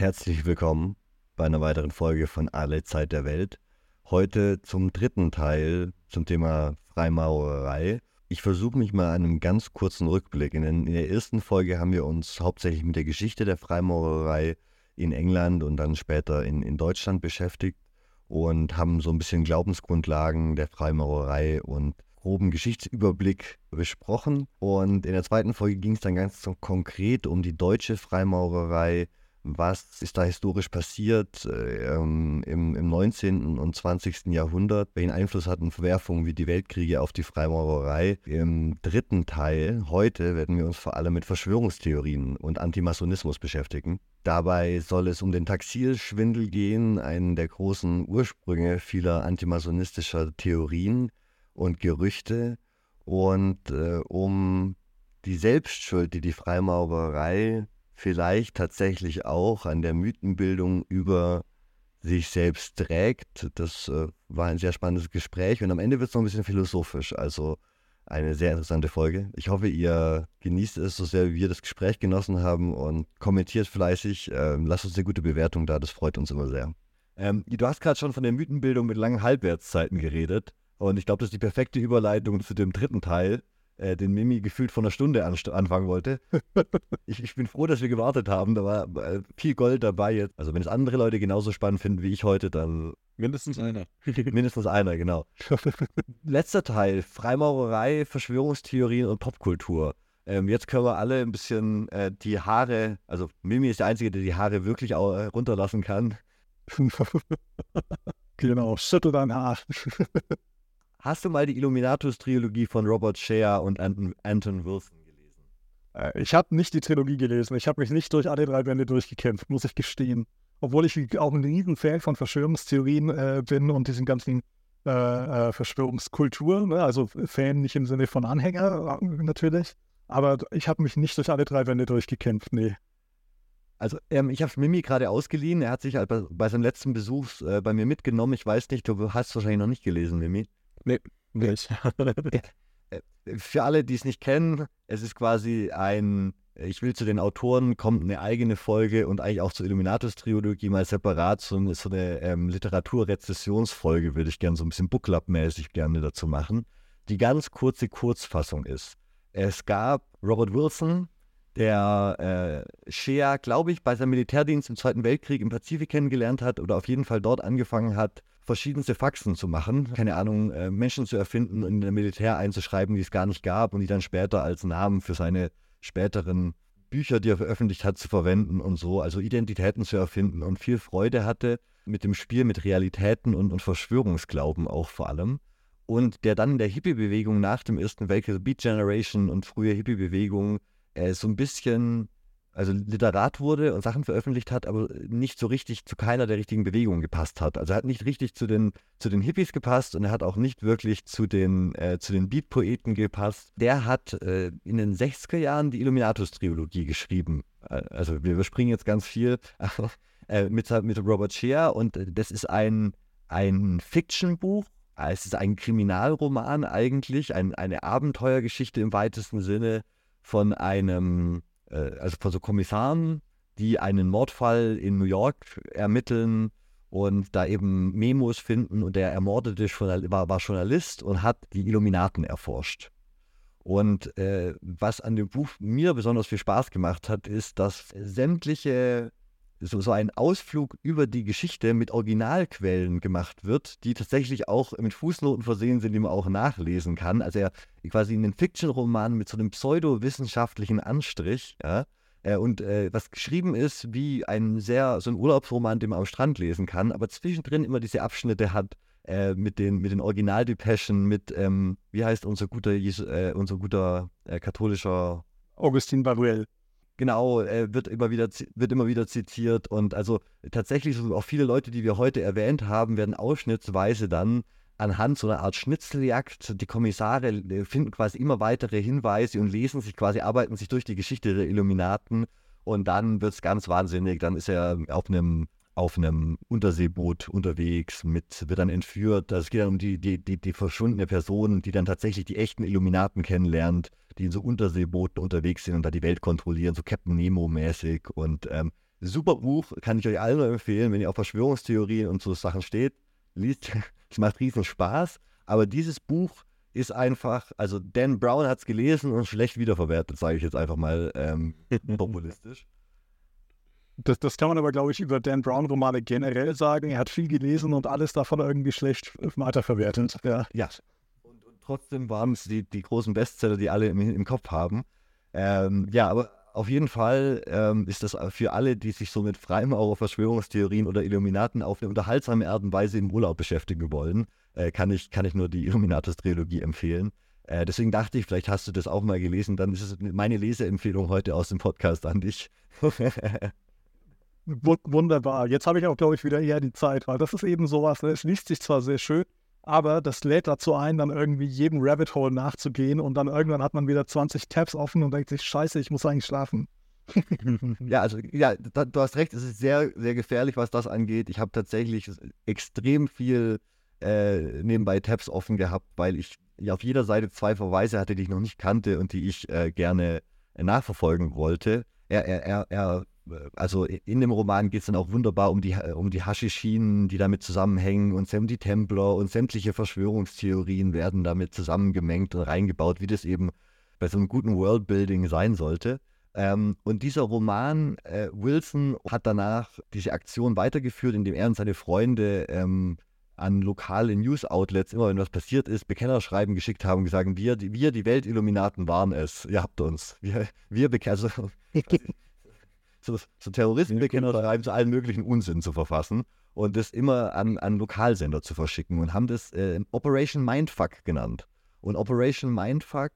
Herzlich willkommen bei einer weiteren Folge von Alle Zeit der Welt. Heute zum dritten Teil zum Thema Freimaurerei. Ich versuche mich mal an einem ganz kurzen Rückblick. In, in der ersten Folge haben wir uns hauptsächlich mit der Geschichte der Freimaurerei in England und dann später in, in Deutschland beschäftigt und haben so ein bisschen Glaubensgrundlagen der Freimaurerei und groben Geschichtsüberblick besprochen. Und in der zweiten Folge ging es dann ganz konkret um die deutsche Freimaurerei, was ist da historisch passiert äh, im, im 19. und 20. Jahrhundert, welchen Einfluss hatten Verwerfungen wie die Weltkriege auf die Freimaurerei. Im dritten Teil, heute, werden wir uns vor allem mit Verschwörungstheorien und Antimasonismus beschäftigen. Dabei soll es um den Taxilschwindel gehen, einen der großen Ursprünge vieler antimasonistischer Theorien und Gerüchte und äh, um die Selbstschuld, die die Freimaurerei vielleicht tatsächlich auch an der Mythenbildung über sich selbst trägt. Das äh, war ein sehr spannendes Gespräch und am Ende wird es noch ein bisschen philosophisch. Also eine sehr interessante Folge. Ich hoffe, ihr genießt es so sehr, wie wir das Gespräch genossen haben und kommentiert fleißig. Ähm, lasst uns eine gute Bewertung da, das freut uns immer sehr. Ähm, du hast gerade schon von der Mythenbildung mit langen Halbwertszeiten geredet und ich glaube, das ist die perfekte Überleitung zu dem dritten Teil, äh, den Mimi gefühlt vor einer Stunde anfangen wollte. ich, ich, bin froh, dass wir gewartet haben. Da war äh, viel Gold dabei jetzt. Also wenn es andere Leute genauso spannend finden wie ich heute, dann. Mindestens einer. mindestens einer, genau. Letzter Teil: Freimaurerei, Verschwörungstheorien und Popkultur. Ähm, jetzt können wir alle ein bisschen äh, die Haare, also Mimi ist der Einzige, der die Haare wirklich auch, äh, runterlassen kann. genau, schüttel dein Haar. Hast du mal die Illuminatus-Trilogie von Robert Shea und Anton, Anton Wilson gelesen? Äh, ich habe nicht die Trilogie gelesen. Ich habe mich nicht durch alle drei Bände durchgekämpft, muss ich gestehen. Obwohl ich auch ein riesen Fan von Verschwörungstheorien äh, bin und diesen ganzen äh, äh, Verschwörungskultur. Ne? Also Fan nicht im Sinne von Anhänger äh, natürlich. Aber ich habe mich nicht durch alle drei Bände durchgekämpft, nee. Also ähm, ich habe Mimi gerade ausgeliehen. Er hat sich halt bei, bei seinem letzten Besuch äh, bei mir mitgenommen. Ich weiß nicht, du hast es wahrscheinlich noch nicht gelesen, Mimi. Nee, nicht. Äh, für alle, die es nicht kennen, es ist quasi ein, ich will zu den Autoren, kommt eine eigene Folge und eigentlich auch zur Illuminatus-Trilogie mal separat, so, so eine ähm, Literaturrezessionsfolge würde ich gerne so ein bisschen Book-Club-mäßig gerne dazu machen, die ganz kurze Kurzfassung ist. Es gab Robert Wilson, der äh, Shea, glaube ich, bei seinem Militärdienst im Zweiten Weltkrieg im Pazifik kennengelernt hat oder auf jeden Fall dort angefangen hat, verschiedenste Faxen zu machen, keine Ahnung, äh, Menschen zu erfinden und in der Militär einzuschreiben, die es gar nicht gab und die dann später als Namen für seine späteren Bücher, die er veröffentlicht hat, zu verwenden und so, also Identitäten zu erfinden und viel Freude hatte mit dem Spiel mit Realitäten und, und Verschwörungsglauben auch vor allem. Und der dann in der Hippie-Bewegung nach dem Ersten Weltkrieg, Beat Generation und frühe Hippie-Bewegung, äh, so ein bisschen also Literat wurde und Sachen veröffentlicht hat, aber nicht so richtig zu keiner der richtigen Bewegungen gepasst hat. Also er hat nicht richtig zu den, zu den Hippies gepasst und er hat auch nicht wirklich zu den, äh, den Beat-Poeten gepasst. Der hat äh, in den 60er Jahren die Illuminatus-Trilogie geschrieben. Äh, also wir überspringen jetzt ganz viel äh, mit, mit Robert Shea und das ist ein, ein Fiction-Buch. Es ist ein Kriminalroman eigentlich, ein, eine Abenteuergeschichte im weitesten Sinne von einem äh, also von so Kommissaren, die einen Mordfall in New York ermitteln und da eben Memos finden und der ermordete war, war Journalist und hat die Illuminaten erforscht. Und äh, was an dem Buch mir besonders viel Spaß gemacht hat, ist, dass sämtliche so, so ein Ausflug über die Geschichte mit Originalquellen gemacht wird, die tatsächlich auch mit Fußnoten versehen sind, die man auch nachlesen kann. Also er quasi einen Fiction-Roman mit so einem pseudowissenschaftlichen Anstrich, ja, äh, und äh, was geschrieben ist wie ein sehr, so ein Urlaubsroman, den man am Strand lesen kann, aber zwischendrin immer diese Abschnitte hat äh, mit den, mit den Originaldepeschen, mit, ähm, wie heißt unser guter, äh, unser guter äh, katholischer Augustin Baruel. Genau, äh, wird, immer wieder, wird immer wieder zitiert. Und also tatsächlich, so auch viele Leute, die wir heute erwähnt haben, werden ausschnittsweise dann anhand so einer Art Schnitzeljagd, die Kommissare äh, finden quasi immer weitere Hinweise und lesen sich quasi, arbeiten sich durch die Geschichte der Illuminaten und dann wird es ganz wahnsinnig. Dann ist er auf einem auf einem Unterseeboot unterwegs, mit, wird dann entführt. Also es geht dann um die, die, die, die verschwundene Person, die dann tatsächlich die echten Illuminaten kennenlernt, die in so Unterseebooten unterwegs sind und da die Welt kontrollieren, so Captain Nemo-mäßig. Und ähm, super Buch, kann ich euch allen nur empfehlen, wenn ihr auf Verschwörungstheorien und so Sachen steht. Liest, es macht riesen Spaß. Aber dieses Buch ist einfach, also Dan Brown hat es gelesen und schlecht wiederverwertet, sage ich jetzt einfach mal ähm, populistisch. Das, das, kann man aber, glaube ich, über Dan Brown-Romane generell sagen. Er hat viel gelesen und alles davon irgendwie schlecht weiterverwertet. Ja. ja. Und, und trotzdem waren es die, die großen Bestseller, die alle im, im Kopf haben. Ähm, ja, aber auf jeden Fall ähm, ist das für alle, die sich so mit Freimaurer, Verschwörungstheorien oder Illuminaten auf eine unterhaltsame Art und Weise im Urlaub beschäftigen wollen, äh, kann, ich, kann ich nur die Illuminatus-Trilogie empfehlen. Äh, deswegen dachte ich, vielleicht hast du das auch mal gelesen. Dann ist es meine Leseempfehlung heute aus dem Podcast an dich. Wunderbar. Jetzt habe ich auch, glaube ich, wieder eher die Zeit, weil das ist eben sowas, ne? es liest sich zwar sehr schön, aber das lädt dazu ein, dann irgendwie jedem Rabbit Hole nachzugehen und dann irgendwann hat man wieder 20 Tabs offen und denkt sich, scheiße, ich muss eigentlich schlafen. ja, also ja, da, du hast recht, es ist sehr, sehr gefährlich, was das angeht. Ich habe tatsächlich extrem viel äh, nebenbei Tabs offen gehabt, weil ich auf jeder Seite zwei Verweise hatte, die ich noch nicht kannte und die ich äh, gerne äh, nachverfolgen wollte. Er, er, er, er also in dem Roman geht es dann auch wunderbar um die, um die Haschischinen, die damit zusammenhängen und die Templer und sämtliche Verschwörungstheorien werden damit zusammengemengt und reingebaut, wie das eben bei so einem guten Worldbuilding sein sollte. Ähm, und dieser Roman, äh, Wilson hat danach diese Aktion weitergeführt, indem er und seine Freunde ähm, an lokale News-Outlets, immer wenn was passiert ist, Bekennerschreiben geschickt haben und gesagt, wir, die, wir, die Weltilluminaten waren es, ihr habt uns. Wir, wir also, so, so Terroristenbekenner schreiben zu allen möglichen Unsinn zu verfassen und das immer an, an Lokalsender zu verschicken und haben das äh, Operation Mindfuck genannt. Und Operation Mindfuck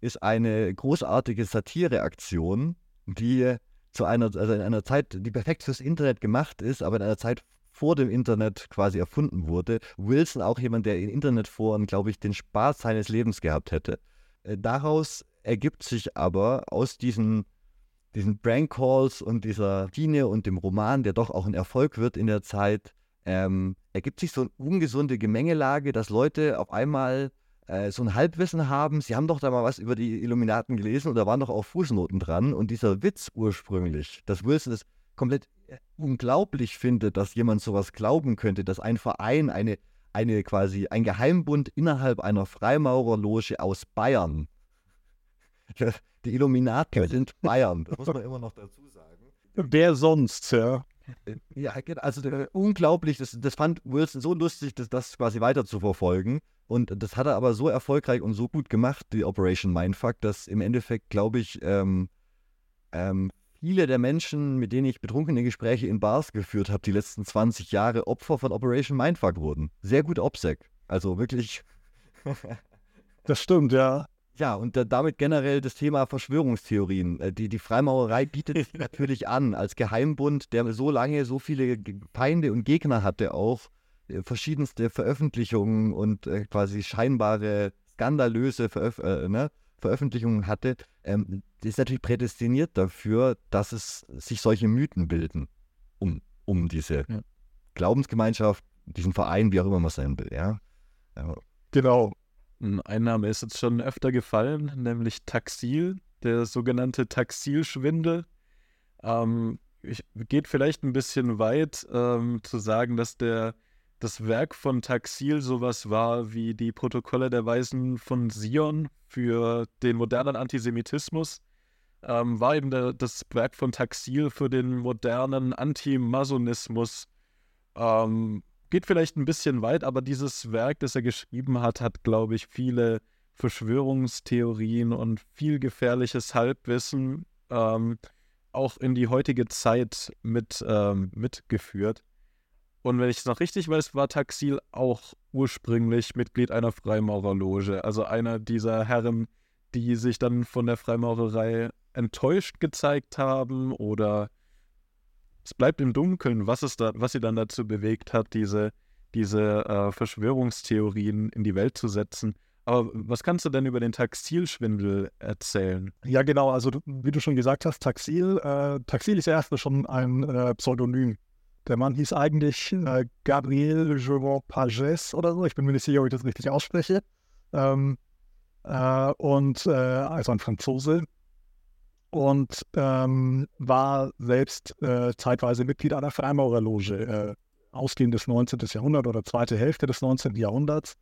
ist eine großartige Satireaktion, die zu einer, also in einer Zeit, die perfekt fürs Internet gemacht ist, aber in einer Zeit vor dem Internet quasi erfunden wurde. Wilson auch jemand, der in Internetforen, glaube ich, den Spaß seines Lebens gehabt hätte. Äh, daraus ergibt sich aber aus diesen diesen Prank Calls und dieser Tine und dem Roman, der doch auch ein Erfolg wird in der Zeit, ähm, ergibt sich so eine ungesunde Gemengelage, dass Leute auf einmal äh, so ein Halbwissen haben. Sie haben doch da mal was über die Illuminaten gelesen und da waren doch auch Fußnoten dran. Und dieser Witz ursprünglich, dass Wilson es komplett äh, unglaublich findet, dass jemand sowas glauben könnte, dass ein Verein, eine, eine quasi ein Geheimbund innerhalb einer Freimaurerloge aus Bayern die Illuminaten sind Bayern, das muss man immer noch dazu sagen. Wer sonst, ja? Äh, ja, also unglaublich, das, das fand Wilson so lustig, das, das quasi weiter zu verfolgen. Und das hat er aber so erfolgreich und so gut gemacht, die Operation Mindfuck, dass im Endeffekt, glaube ich, ähm, ähm, viele der Menschen, mit denen ich betrunkene Gespräche in Bars geführt habe, die letzten 20 Jahre Opfer von Operation Mindfuck wurden. Sehr gut OPSEC. Also wirklich. das stimmt, ja. Ja, und äh, damit generell das Thema Verschwörungstheorien. Äh, die, die Freimaurerei bietet sich natürlich an als Geheimbund, der so lange so viele Feinde und Gegner hatte, auch äh, verschiedenste Veröffentlichungen und äh, quasi scheinbare skandalöse Veröf äh, ne, Veröffentlichungen hatte. Ähm, ist natürlich prädestiniert dafür, dass es sich solche Mythen bilden um, um diese ja. Glaubensgemeinschaft, diesen Verein, wie auch immer man sein will. Ja? ja. Genau. Ein Name ist jetzt schon öfter gefallen, nämlich Taxil, der sogenannte Taxilschwindel. Ähm, ich, geht vielleicht ein bisschen weit ähm, zu sagen, dass der, das Werk von Taxil sowas war wie die Protokolle der Weisen von Sion für den modernen Antisemitismus. Ähm, war eben der, das Werk von Taxil für den modernen Antimasonismus. Ähm, geht vielleicht ein bisschen weit, aber dieses Werk, das er geschrieben hat, hat, glaube ich, viele Verschwörungstheorien und viel gefährliches Halbwissen ähm, auch in die heutige Zeit mit, ähm, mitgeführt. Und wenn ich es noch richtig weiß, war Taxil auch ursprünglich Mitglied einer Freimaurerloge. Also einer dieser Herren, die sich dann von der Freimaurerei enttäuscht gezeigt haben oder es bleibt im Dunkeln, was, es da, was sie dann dazu bewegt hat, diese, diese äh, Verschwörungstheorien in die Welt zu setzen. Aber was kannst du denn über den Taxilschwindel erzählen? Ja, genau. Also, wie du schon gesagt hast, Taxil, äh, Taxil ist ja erstmal schon ein äh, Pseudonym. Der Mann hieß eigentlich äh, Gabriel Jouvin Pages oder so. Ich bin mir nicht sicher, ob ich das richtig ausspreche. Ähm, äh, und äh, also ein Franzose. Und ähm, war selbst äh, zeitweise Mitglied einer Freimaurerloge, äh, ausgehend des 19. Jahrhunderts oder zweite Hälfte des 19. Jahrhunderts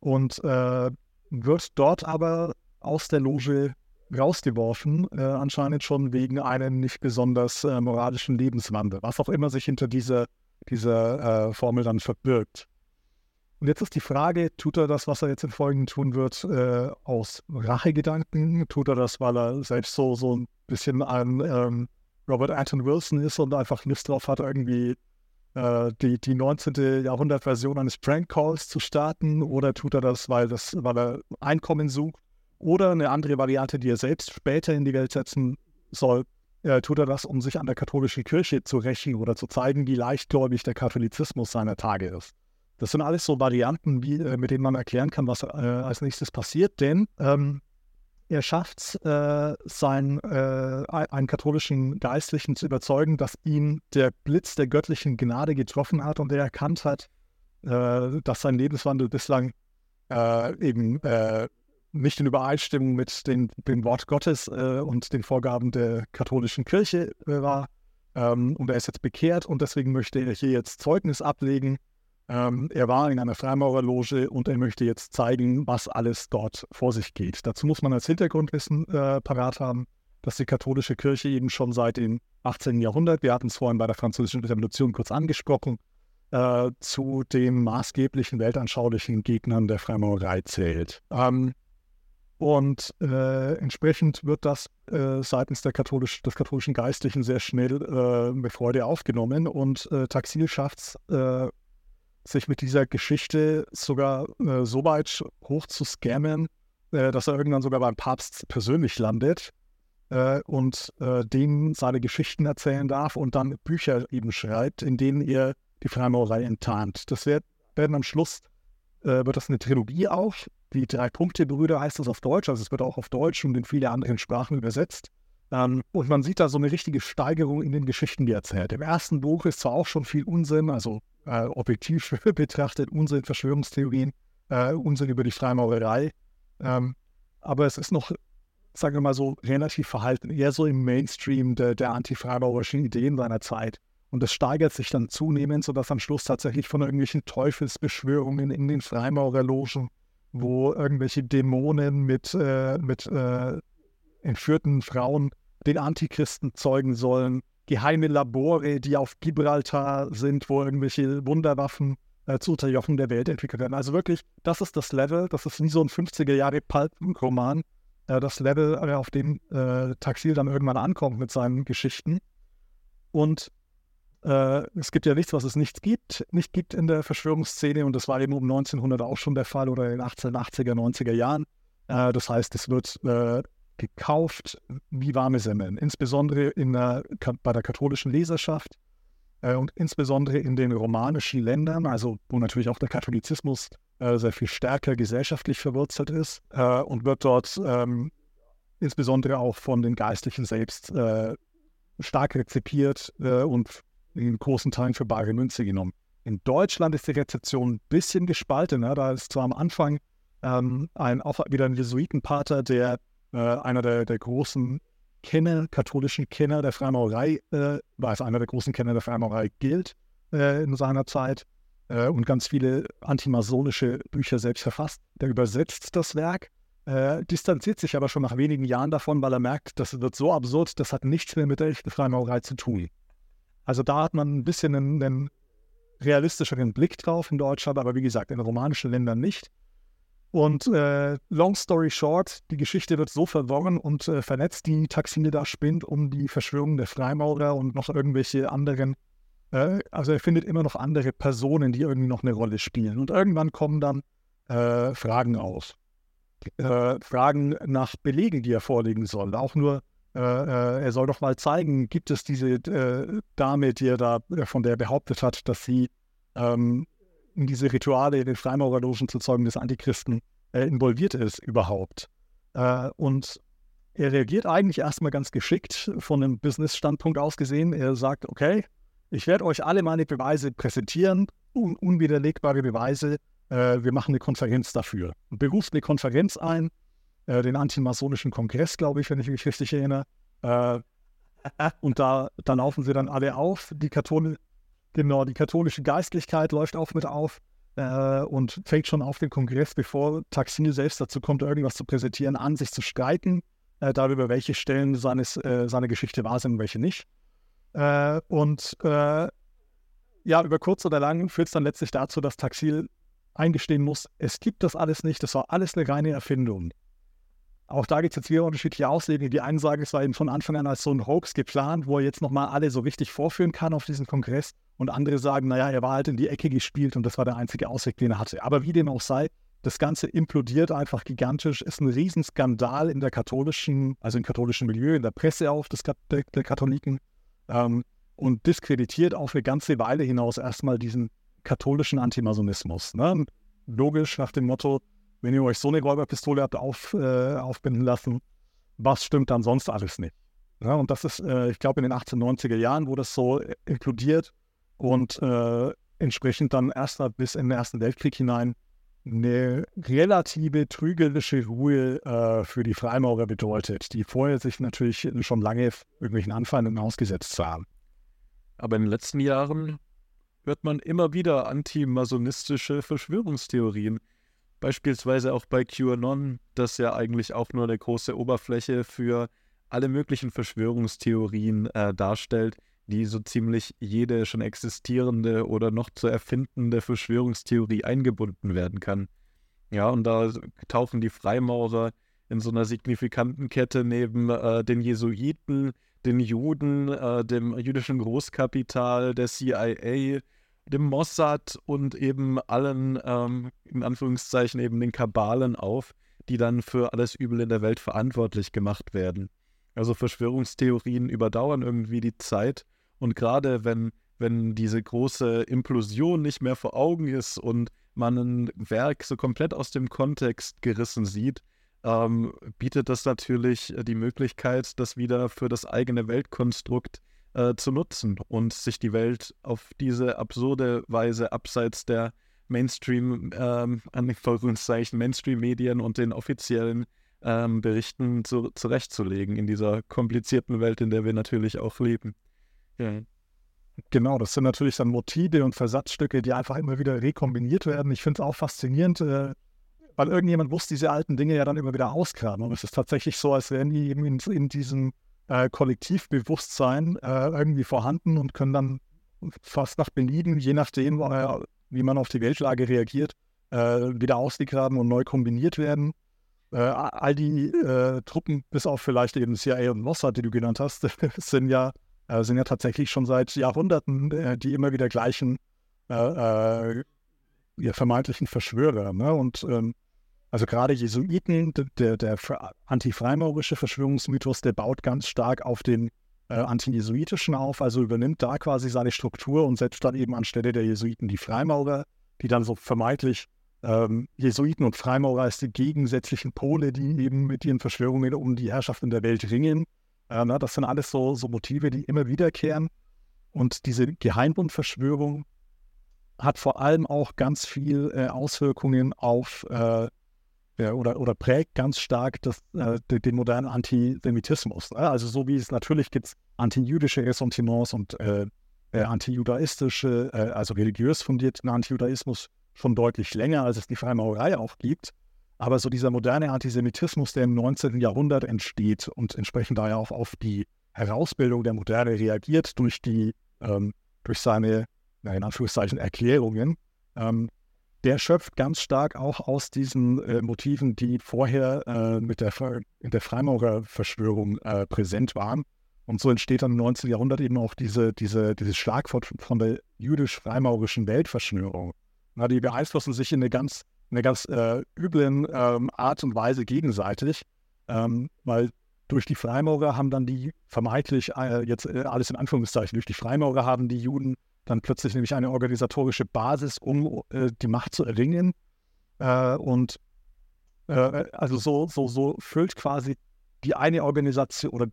und äh, wird dort aber aus der Loge rausgeworfen, äh, anscheinend schon wegen einem nicht besonders äh, moralischen Lebenswandel, was auch immer sich hinter dieser, dieser äh, Formel dann verbirgt. Und jetzt ist die Frage, tut er das, was er jetzt im Folgenden tun wird, äh, aus Rachegedanken? Tut er das, weil er selbst so, so ein bisschen ein ähm, Robert Anton Wilson ist und einfach Lust drauf hat, irgendwie äh, die, die 19. Jahrhundert-Version eines Prank-Calls zu starten? Oder tut er das, weil, das, weil er Einkommen sucht? Oder eine andere Variante, die er selbst später in die Welt setzen soll, äh, tut er das, um sich an der katholischen Kirche zu rächen oder zu zeigen, wie leichtgläubig der Katholizismus seiner Tage ist. Das sind alles so Varianten, wie, äh, mit denen man erklären kann, was äh, als nächstes passiert, denn ähm, er schafft es, äh, äh, einen katholischen Geistlichen zu überzeugen, dass ihn der Blitz der göttlichen Gnade getroffen hat und er erkannt hat, äh, dass sein Lebenswandel bislang äh, eben nicht in Übereinstimmung mit den, dem Wort Gottes und den Vorgaben der katholischen Kirche war. Ähm, und er ist jetzt bekehrt und deswegen möchte er hier jetzt Zeugnis ablegen ähm, er war in einer Freimaurerloge und er möchte jetzt zeigen, was alles dort vor sich geht. Dazu muss man als Hintergrundwissen äh, parat haben, dass die katholische Kirche eben schon seit dem 18. Jahrhundert, wir hatten es vorhin bei der Französischen Revolution kurz angesprochen, äh, zu den maßgeblichen weltanschaulichen Gegnern der Freimaurerei zählt. Ähm, und äh, entsprechend wird das äh, seitens katholisch, des katholischen Geistlichen sehr schnell äh, mit Freude aufgenommen. Und äh, Taxil schafft es, äh, sich mit dieser Geschichte sogar äh, so weit hoch zu scammen, äh, dass er irgendwann sogar beim Papst persönlich landet äh, und äh, dem seine Geschichten erzählen darf und dann Bücher eben schreibt, in denen er die Freimaurerei enttarnt. Das wird, werden am Schluss, äh, wird das eine Trilogie auch. Die Drei-Punkte-Brüder heißt das auf Deutsch, also es wird auch auf Deutsch und in viele andere Sprachen übersetzt. Ähm, und man sieht da so eine richtige Steigerung in den Geschichten, die er erzählt. Im ersten Buch ist zwar auch schon viel Unsinn, also äh, objektiv betrachtet Unsinn, Verschwörungstheorien, äh, Unsinn über die Freimaurerei, ähm, aber es ist noch, sagen wir mal so, relativ verhalten, eher so im Mainstream der, der anti-freimaurerischen Ideen seiner Zeit. Und es steigert sich dann zunehmend, sodass am Schluss tatsächlich von irgendwelchen Teufelsbeschwörungen in den Freimaurerlogen, wo irgendwelche Dämonen mit, äh, mit äh, entführten Frauen den Antichristen zeugen sollen, geheime Labore, die auf Gibraltar sind, wo irgendwelche Wunderwaffen äh, zu Unterjochen der Welt entwickelt werden. Also wirklich, das ist das Level, das ist wie so ein 50er Jahre Pulp-Roman, äh, das Level, äh, auf dem äh, Taxil dann irgendwann ankommt mit seinen Geschichten. Und äh, es gibt ja nichts, was es nicht gibt, nicht gibt in der Verschwörungsszene und das war eben um 1900 auch schon der Fall oder in den 1880er, 90er Jahren. Äh, das heißt, es wird gekauft wie warme Semmeln, insbesondere in der, bei der katholischen Leserschaft äh, und insbesondere in den romanischen Ländern, also wo natürlich auch der Katholizismus äh, sehr viel stärker gesellschaftlich verwurzelt ist äh, und wird dort ähm, insbesondere auch von den Geistlichen selbst äh, stark rezipiert äh, und in großen Teilen für bare Münze genommen. In Deutschland ist die Rezeption ein bisschen gespalten. Ja? Da ist zwar am Anfang ähm, ein, auch wieder ein Jesuitenpater, der äh, einer der, der großen Kenner, katholischen Kenner der Freimaurerei, äh, war es einer der großen Kenner der Freimaurerei gilt äh, in seiner Zeit äh, und ganz viele antimasonische Bücher selbst verfasst. Der übersetzt das Werk, äh, distanziert sich aber schon nach wenigen Jahren davon, weil er merkt, das wird so absurd, das hat nichts mehr mit der echten Freimaurerei zu tun. Also da hat man ein bisschen einen, einen realistischeren Blick drauf in Deutschland, aber wie gesagt, in romanischen Ländern nicht. Und äh, long story short, die Geschichte wird so verworren und äh, vernetzt, die Taxine da spinnt um die Verschwörung der Freimaurer und noch irgendwelche anderen. Äh, also er findet immer noch andere Personen, die irgendwie noch eine Rolle spielen. Und irgendwann kommen dann äh, Fragen auf. Äh, Fragen nach Belegen, die er vorlegen soll. Auch nur, äh, er soll doch mal zeigen, gibt es diese Dame, die er da, von der er behauptet hat, dass sie ähm, in diese Rituale in den Freimaurerlogen zu Zeugen des Antichristen äh, involviert ist überhaupt. Äh, und er reagiert eigentlich erstmal ganz geschickt von einem Business-Standpunkt aus gesehen. Er sagt, okay, ich werde euch alle meine Beweise präsentieren, un unwiderlegbare Beweise. Äh, wir machen eine Konferenz dafür. Und beruft eine Konferenz ein, äh, den antimasonischen Kongress, glaube ich, wenn ich mich richtig erinnere. Äh, und da, da laufen sie dann alle auf. Die Kathol genau, die katholische Geistlichkeit läuft auch mit auf äh, und fängt schon auf den Kongress, bevor Taxil selbst dazu kommt, irgendwas zu präsentieren, an, sich zu streiten äh, darüber, welche Stellen seines, äh, seiner Geschichte wahr sind und welche nicht. Äh, und äh, ja, über kurz oder lang führt es dann letztlich dazu, dass Taxil eingestehen muss, es gibt das alles nicht, das war alles eine reine Erfindung. Auch da gibt es jetzt wieder unterschiedliche Auslegungen. Die einen sagen, es war eben von Anfang an als so ein Hoax geplant, wo er jetzt nochmal alle so richtig vorführen kann auf diesen Kongress. Und andere sagen, naja, er war halt in die Ecke gespielt und das war der einzige Ausweg, den er hatte. Aber wie dem auch sei, das Ganze implodiert einfach gigantisch, ist ein Riesenskandal in der katholischen, also im katholischen Milieu, in der Presse auch des, der, der Katholiken ähm, und diskreditiert auf eine ganze Weile hinaus erstmal diesen katholischen Antimasonismus. Ne? Logisch nach dem Motto, wenn ihr euch so eine Räuberpistole habt auf, äh, aufbinden lassen, was stimmt dann sonst alles nicht? Ja, und das ist, äh, ich glaube, in den 1890er Jahren, wo das so äh, inkludiert und äh, entsprechend dann erst bis in den Ersten Weltkrieg hinein eine relative trügerische Ruhe äh, für die Freimaurer bedeutet, die vorher sich natürlich schon lange irgendwelchen Anfeindungen ausgesetzt haben. Aber in den letzten Jahren hört man immer wieder antimasonistische Verschwörungstheorien. Beispielsweise auch bei QAnon, das ja eigentlich auch nur eine große Oberfläche für alle möglichen Verschwörungstheorien äh, darstellt, die so ziemlich jede schon existierende oder noch zu erfindende Verschwörungstheorie eingebunden werden kann. Ja, und da tauchen die Freimaurer in so einer signifikanten Kette neben äh, den Jesuiten, den Juden, äh, dem jüdischen Großkapital, der CIA, dem Mossad und eben allen, ähm, in Anführungszeichen, eben den Kabalen auf, die dann für alles Übel in der Welt verantwortlich gemacht werden. Also Verschwörungstheorien überdauern irgendwie die Zeit und gerade wenn, wenn diese große Implosion nicht mehr vor Augen ist und man ein Werk so komplett aus dem Kontext gerissen sieht, ähm, bietet das natürlich die Möglichkeit, das wieder für das eigene Weltkonstrukt äh, zu nutzen und sich die Welt auf diese absurde Weise abseits der Mainstream, ähm, Mainstream-Medien und den offiziellen ähm, Berichten zu, zurechtzulegen in dieser komplizierten Welt, in der wir natürlich auch leben. Ja. Genau, das sind natürlich dann Motive und Versatzstücke, die einfach immer wieder rekombiniert werden. Ich finde es auch faszinierend, äh, weil irgendjemand muss diese alten Dinge ja dann immer wieder ausgraben. Und es ist tatsächlich so, als wären die eben in, in diesem äh, Kollektivbewusstsein äh, irgendwie vorhanden und können dann fast nach Belieben, je nachdem, äh, wie man auf die Weltlage reagiert, äh, wieder ausgegraben und neu kombiniert werden. Äh, all die äh, Truppen, bis auf vielleicht eben CIA und Mossad, die du genannt hast, sind ja, sind ja tatsächlich schon seit Jahrhunderten die immer wieder gleichen ja, vermeintlichen Verschwörer. Ne? Und ähm, also gerade Jesuiten, der, der antifreimaurische Verschwörungsmythos, der baut ganz stark auf den äh, antijesuitischen auf, also übernimmt da quasi seine Struktur und setzt dann eben anstelle der Jesuiten die Freimaurer, die dann so vermeintlich ähm, Jesuiten und Freimaurer als die gegensätzlichen Pole, die eben mit ihren Verschwörungen um die Herrschaft in der Welt ringen. Äh, na, das sind alles so, so Motive, die immer wiederkehren. Und diese Geheimbundverschwörung hat vor allem auch ganz viel äh, Auswirkungen auf äh, ja, oder, oder prägt ganz stark das, äh, den, modernen Antisemitismus. Ne? Also so wie es natürlich gibt antijüdische Ressentiments und äh, äh, antijudaistische, äh, also religiös fundierten Antijudaismus schon deutlich länger, als es die Freimaurerei auch gibt. Aber so dieser moderne Antisemitismus, der im 19. Jahrhundert entsteht und entsprechend daher auch auf die Herausbildung der Moderne reagiert durch die, ähm, durch seine, in Anführungszeichen, Erklärungen, ähm, der schöpft ganz stark auch aus diesen äh, Motiven, die vorher äh, mit der, in der Freimaurerverschwörung äh, präsent waren. Und so entsteht dann im 19. Jahrhundert eben auch diese, diese, dieses Schlagwort von der jüdisch-freimaurischen Weltverschwörung. Na, die beeinflussen sich in eine ganz, in eine ganz äh, üblen ähm, Art und Weise gegenseitig, ähm, weil durch die Freimaurer haben dann die vermeintlich, äh, jetzt äh, alles in Anführungszeichen, durch die Freimaurer haben die Juden dann plötzlich nämlich eine organisatorische Basis, um äh, die Macht zu erringen. Äh, und äh, also so, so, so füllt quasi die eine Organisation oder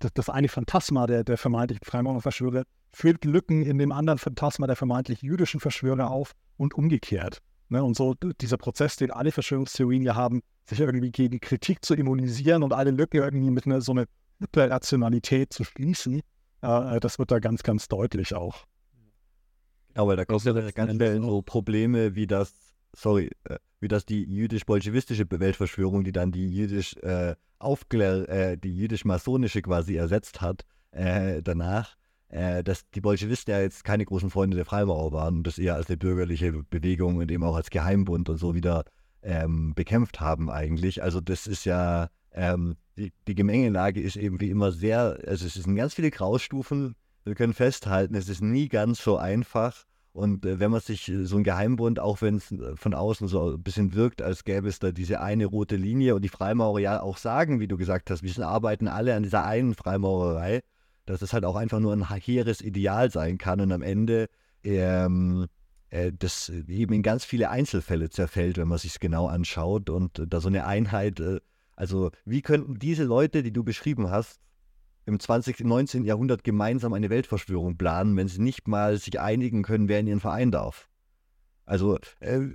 das, das eine Phantasma der, der vermeintlichen Freimaurerverschwörer füllt Lücken in dem anderen Phantasma der vermeintlich jüdischen Verschwörer auf und umgekehrt. Ne? Und so dieser Prozess, den alle Verschwörungstheorien ja haben, sich irgendwie gegen Kritik zu immunisieren und alle Lücken irgendwie mit einer so einer Rationalität zu schließen, äh, das wird da ganz, ganz deutlich auch. Aber da kommen ja ganz schnell so Probleme wie das, sorry, äh, wie das die jüdisch-bolschewistische Weltverschwörung, die dann die jüdisch äh, aufklär, äh, die jüdisch-masonische quasi ersetzt hat äh, danach, äh, dass die Bolschewisten ja jetzt keine großen Freunde der Freimaurer waren und das eher als eine bürgerliche Bewegung und eben auch als Geheimbund und so wieder ähm, bekämpft haben eigentlich. Also das ist ja, ähm, die, die Gemengelage ist eben wie immer sehr, also es sind ganz viele Graustufen. Wir können festhalten, es ist nie ganz so einfach. Und äh, wenn man sich äh, so ein Geheimbund, auch wenn es äh, von außen so ein bisschen wirkt, als gäbe es da diese eine rote Linie. Und die Freimaurer ja auch sagen, wie du gesagt hast, wir arbeiten alle an dieser einen Freimaurerei, dass es halt auch einfach nur ein hehres Ideal sein kann und am Ende ähm, äh, das eben in ganz viele Einzelfälle zerfällt, wenn man sich es genau anschaut. Und da so eine Einheit, also wie könnten diese Leute, die du beschrieben hast, im 20., 19. Jahrhundert gemeinsam eine Weltverschwörung planen, wenn sie nicht mal sich einigen können, wer in ihren Verein darf. Also. Äh,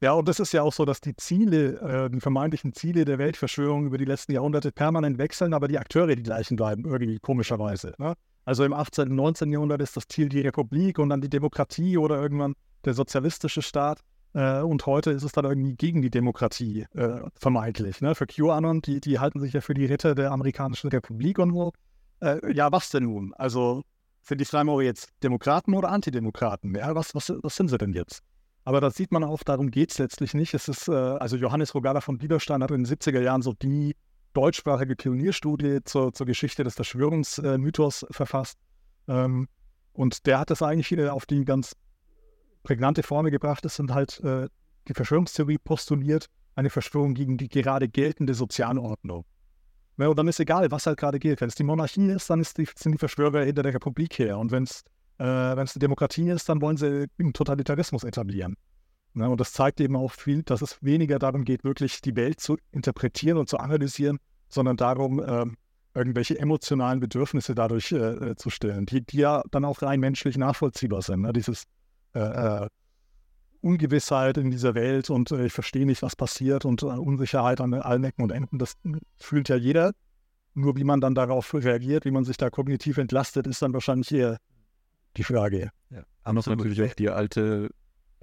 ja, und das ist ja auch so, dass die Ziele, äh, die vermeintlichen Ziele der Weltverschwörung über die letzten Jahrhunderte permanent wechseln, aber die Akteure die gleichen bleiben, irgendwie komischerweise. Ne? Also im 18. und 19. Jahrhundert ist das Ziel die Republik und dann die Demokratie oder irgendwann der sozialistische Staat. Äh, und heute ist es dann irgendwie gegen die Demokratie, äh, vermeintlich. Ne? Für QAnon, die, die halten sich ja für die Ritter der amerikanischen Republik und so. Äh, ja, was denn nun? Also sind die Freimaurer jetzt Demokraten oder Antidemokraten? Ja, was, was, was sind sie denn jetzt? Aber da sieht man auch, darum geht es letztlich nicht. Es ist, äh, also Johannes Rogala von Widerstein hat in den 70er Jahren so die deutschsprachige Pionierstudie zur, zur Geschichte des Verschwörungsmythos verfasst. Ähm, und der hat das eigentlich auf die ganz prägnante Formel gebracht ist und halt äh, die Verschwörungstheorie postuliert, eine Verschwörung gegen die gerade geltende Sozialordnung. Ja, und dann ist egal, was halt gerade gilt. Wenn es die Monarchie ist, dann ist die, sind die Verschwörer hinter der Republik her. Und wenn es äh, eine Demokratie ist, dann wollen sie einen Totalitarismus etablieren. Ja, und das zeigt eben auch viel, dass es weniger darum geht, wirklich die Welt zu interpretieren und zu analysieren, sondern darum, äh, irgendwelche emotionalen Bedürfnisse dadurch äh, äh, zu stillen, die, die ja dann auch rein menschlich nachvollziehbar sind. Ne? Dieses äh, äh, Ungewissheit in dieser Welt und äh, ich verstehe nicht, was passiert und äh, Unsicherheit an allen Ecken und Enden, das fühlt ja jeder. Nur wie man dann darauf reagiert, wie man sich da kognitiv entlastet, ist dann wahrscheinlich eher die Frage. Ja, noch natürlich auch die alte,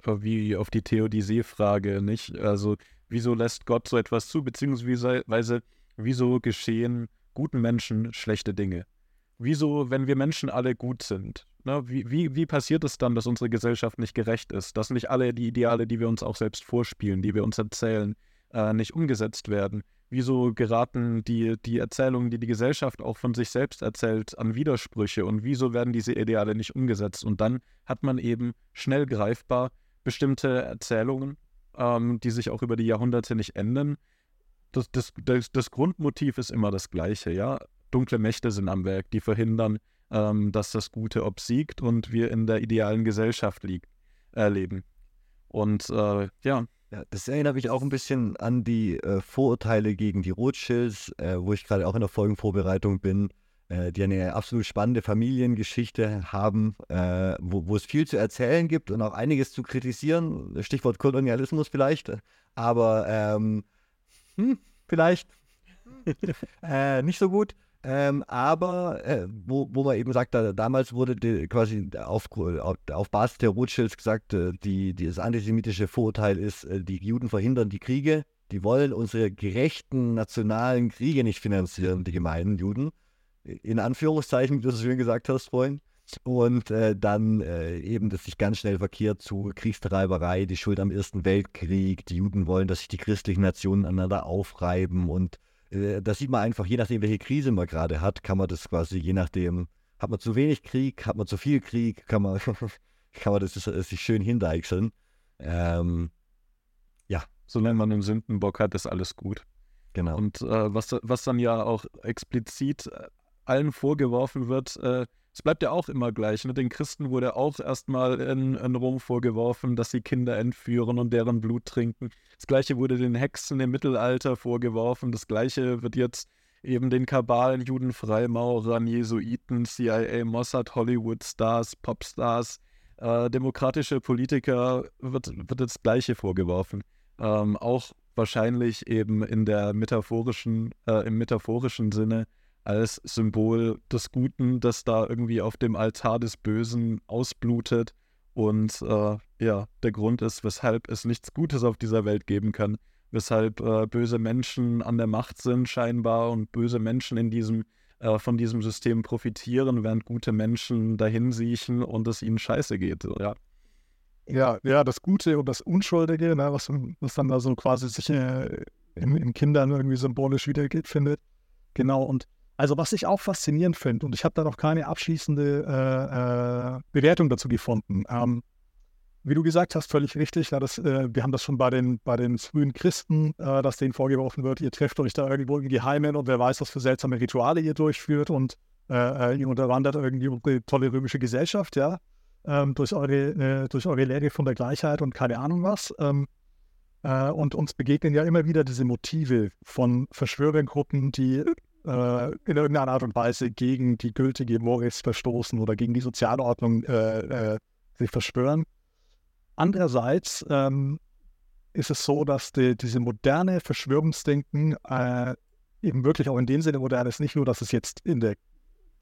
wie auf die Theodizee-Frage, nicht? Also, wieso lässt Gott so etwas zu, beziehungsweise wieso geschehen guten Menschen schlechte Dinge? Wieso, wenn wir Menschen alle gut sind, Ne, wie, wie, wie passiert es dann, dass unsere Gesellschaft nicht gerecht ist, dass nicht alle die Ideale, die wir uns auch selbst vorspielen, die wir uns erzählen, äh, nicht umgesetzt werden? Wieso geraten die, die Erzählungen, die die Gesellschaft auch von sich selbst erzählt, an Widersprüche und wieso werden diese Ideale nicht umgesetzt? Und dann hat man eben schnell greifbar bestimmte Erzählungen, ähm, die sich auch über die Jahrhunderte nicht ändern. Das, das, das, das Grundmotiv ist immer das gleiche, ja. Dunkle Mächte sind am Werk, die verhindern, ähm, dass das Gute obsiegt und wir in der idealen Gesellschaft lieg, äh, leben. Und äh, ja. Ja, das erinnert mich auch ein bisschen an die äh, Vorurteile gegen die Rothschilds, äh, wo ich gerade auch in der Folgenvorbereitung bin, äh, die eine absolut spannende Familiengeschichte haben, äh, wo, wo, es viel zu erzählen gibt und auch einiges zu kritisieren. Stichwort Kolonialismus vielleicht, aber ähm, hm, vielleicht nicht so gut. Ähm, aber äh, wo, wo man eben sagt, da, damals wurde die, quasi auf, auf, Basis der Rothschilds gesagt, äh, die, die, das antisemitische Vorurteil ist, äh, die Juden verhindern die Kriege, die wollen unsere gerechten nationalen Kriege nicht finanzieren, die gemeinen Juden. In Anführungszeichen, wie du so schön gesagt hast, Freund. Und äh, dann äh, eben, dass sich ganz schnell verkehrt zu Kriegstreiberei, die Schuld am Ersten Weltkrieg, die Juden wollen, dass sich die christlichen Nationen aneinander aufreiben und äh, da sieht man einfach, je nachdem, welche Krise man gerade hat, kann man das quasi, je nachdem, hat man zu wenig Krieg, hat man zu viel Krieg, kann man, kann man das, das sich schön hindeichseln. Ähm, ja. Solange man einen Sündenbock hat, ist alles gut. Genau. Und äh, was, was dann ja auch explizit äh, allen vorgeworfen wird, äh, es bleibt ja auch immer gleich. Ne? Den Christen wurde auch erstmal in, in Rom vorgeworfen, dass sie Kinder entführen und deren Blut trinken. Das gleiche wurde den Hexen im Mittelalter vorgeworfen. Das gleiche wird jetzt eben den Kabalen, Juden, Freimaurern, Jesuiten, CIA, Mossad, Hollywood-Stars, Popstars, äh, demokratische Politiker wird, wird das Gleiche vorgeworfen. Ähm, auch wahrscheinlich eben in der metaphorischen, äh, im metaphorischen Sinne als Symbol des Guten, das da irgendwie auf dem Altar des Bösen ausblutet und äh, ja, der Grund ist, weshalb es nichts Gutes auf dieser Welt geben kann, weshalb äh, böse Menschen an der Macht sind scheinbar und böse Menschen in diesem äh, von diesem System profitieren, während gute Menschen dahin siechen und es ihnen scheiße geht. Ja. Ja, ja, das Gute und das Unschuldige, ne, was, was dann da so quasi sich äh, in, in, Kindern irgendwie symbolisch wiederfindet. Genau, und also was ich auch faszinierend finde, und ich habe da noch keine abschließende äh, äh, Bewertung dazu gefunden. Ähm, wie du gesagt hast, völlig richtig. Ja, das, äh, wir haben das schon bei den, bei den frühen Christen, äh, dass denen vorgeworfen wird, ihr trefft euch da irgendwo im Geheimen und wer weiß, was für seltsame Rituale ihr durchführt und äh, äh ihr unterwandert irgendwie unsere tolle römische Gesellschaft, ja, ähm, durch, eure, durch eure Lehre von der Gleichheit und keine Ahnung was. Ähm, und uns begegnen ja immer wieder diese Motive von Verschwörergruppen, die äh, in irgendeiner Art und Weise gegen die gültige Moris verstoßen oder gegen die Sozialordnung äh, äh, sich verschwören. Andererseits ähm, ist es so, dass die, diese moderne Verschwörungsdenken äh, eben wirklich auch in dem Sinne modern ist, nicht nur, dass es jetzt in der,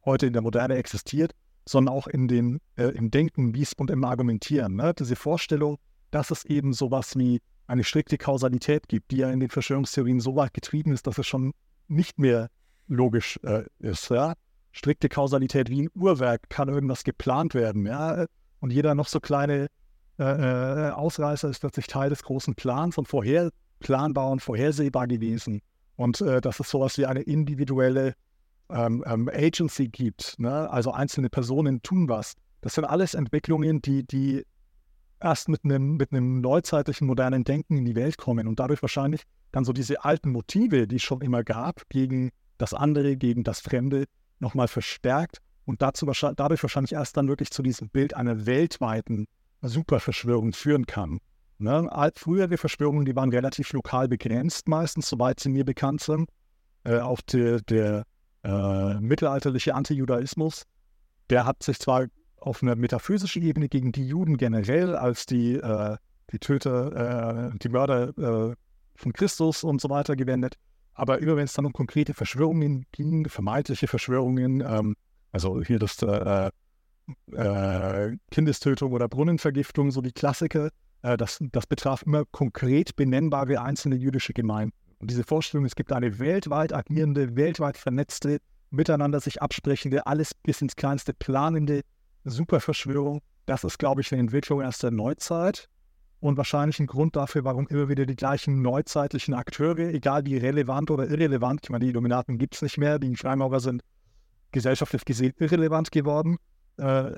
heute in der Moderne existiert, sondern auch in den, äh, im Denken wie es und im Argumentieren. Ne? Diese Vorstellung, dass es eben sowas wie eine strikte Kausalität gibt, die ja in den Verschwörungstheorien so weit getrieben ist, dass es schon nicht mehr logisch äh, ist. Ja? Strikte Kausalität wie ein Uhrwerk kann irgendwas geplant werden. Ja? Und jeder noch so kleine äh, äh, Ausreißer ist plötzlich Teil des großen Plans und vorher planbar und vorhersehbar gewesen. Und äh, dass es sowas wie eine individuelle ähm, ähm, Agency gibt. Ne? Also einzelne Personen tun was. Das sind alles Entwicklungen, die, die erst mit einem, mit einem neuzeitlichen, modernen Denken in die Welt kommen und dadurch wahrscheinlich dann so diese alten Motive, die es schon immer gab, gegen das andere gegen das Fremde nochmal verstärkt und dazu dadurch wahrscheinlich erst dann wirklich zu diesem Bild einer weltweiten Superverschwörung führen kann. Ne? Frühere Verschwörungen, die waren relativ lokal begrenzt, meistens, soweit sie mir bekannt sind. Äh, auch der, der äh, mittelalterliche Antijudaismus, der hat sich zwar auf einer metaphysischen Ebene gegen die Juden generell als die, äh, die Töter, äh, die Mörder äh, von Christus und so weiter gewendet, aber immer wenn es dann um konkrete Verschwörungen ging, vermeintliche Verschwörungen, ähm, also hier das äh, äh, Kindestötung oder Brunnenvergiftung, so die Klassiker, äh, das, das betraf immer konkret benennbare einzelne jüdische Gemeinden. Und diese Vorstellung, es gibt eine weltweit agierende, weltweit vernetzte, miteinander sich absprechende, alles bis ins Kleinste planende Superverschwörung, das ist, glaube ich, eine Entwicklung erst der Neuzeit und wahrscheinlich ein Grund dafür, warum immer wieder die gleichen neuzeitlichen Akteure, egal wie relevant oder irrelevant, ich meine, die Illuminaten gibt es nicht mehr, die Freimaurer sind gesellschaftlich gesehen irrelevant geworden. Äh,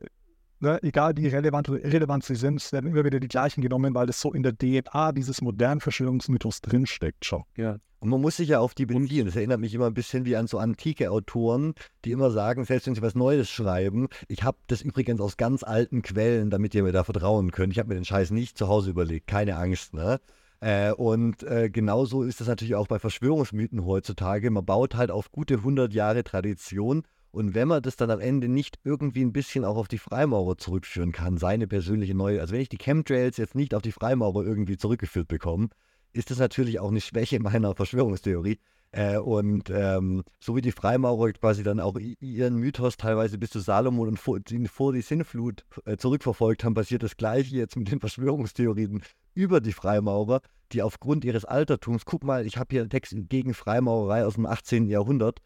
ne, egal wie relevant oder irrelevant sie sind, werden immer wieder die gleichen genommen, weil das so in der DNA dieses modernen Verschwörungsmythos drinsteckt schon. Ja. Und man muss sich ja auf die beziehen. Das erinnert mich immer ein bisschen wie an so antike Autoren, die immer sagen, selbst wenn sie was Neues schreiben, ich habe das übrigens aus ganz alten Quellen, damit ihr mir da vertrauen könnt. Ich habe mir den Scheiß nicht zu Hause überlegt, keine Angst. Ne? Äh, und äh, genauso ist das natürlich auch bei Verschwörungsmythen heutzutage. Man baut halt auf gute 100 Jahre Tradition. Und wenn man das dann am Ende nicht irgendwie ein bisschen auch auf die Freimaurer zurückführen kann, seine persönliche neue, also wenn ich die Chemtrails jetzt nicht auf die Freimaurer irgendwie zurückgeführt bekomme, ist das natürlich auch eine Schwäche meiner Verschwörungstheorie. Äh, und ähm, so wie die Freimaurer quasi dann auch ihren Mythos teilweise bis zu Salomon und vor, vor die Sinnflut äh, zurückverfolgt haben, passiert das Gleiche jetzt mit den Verschwörungstheorien über die Freimaurer, die aufgrund ihres Altertums, guck mal, ich habe hier einen Text gegen Freimaurerei aus dem 18. Jahrhundert,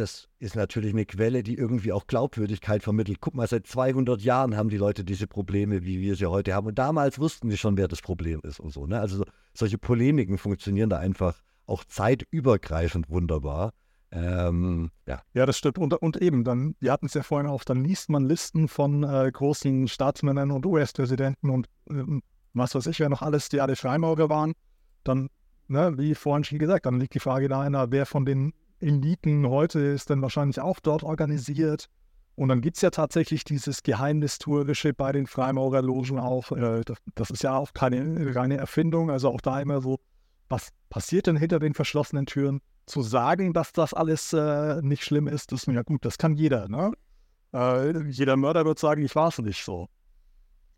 das ist natürlich eine Quelle, die irgendwie auch Glaubwürdigkeit vermittelt. Guck mal, seit 200 Jahren haben die Leute diese Probleme, wie wir sie heute haben. Und damals wussten sie schon, wer das Problem ist und so. Ne? Also so, solche Polemiken funktionieren da einfach auch zeitübergreifend wunderbar. Ähm, ja. ja, das stimmt. Und, und eben, dann, wir hatten es ja vorhin auch, dann liest man Listen von äh, großen Staatsmännern und US-Präsidenten und äh, was weiß ich, wer noch alles die alle Freimaurer waren. Dann, ne, wie vorhin schon gesagt, dann liegt die Frage da, wer von den Eliten heute ist dann wahrscheinlich auch dort organisiert. Und dann gibt es ja tatsächlich dieses Geheimnistuerische bei den Freimaurerlogen auch. Äh, das, ist ja auch keine reine Erfindung. Also auch da immer so, was passiert denn hinter den verschlossenen Türen? Zu sagen, dass das alles äh, nicht schlimm ist, das ist ja gut, das kann jeder. Ne? Äh, jeder Mörder wird sagen, ich war es nicht so.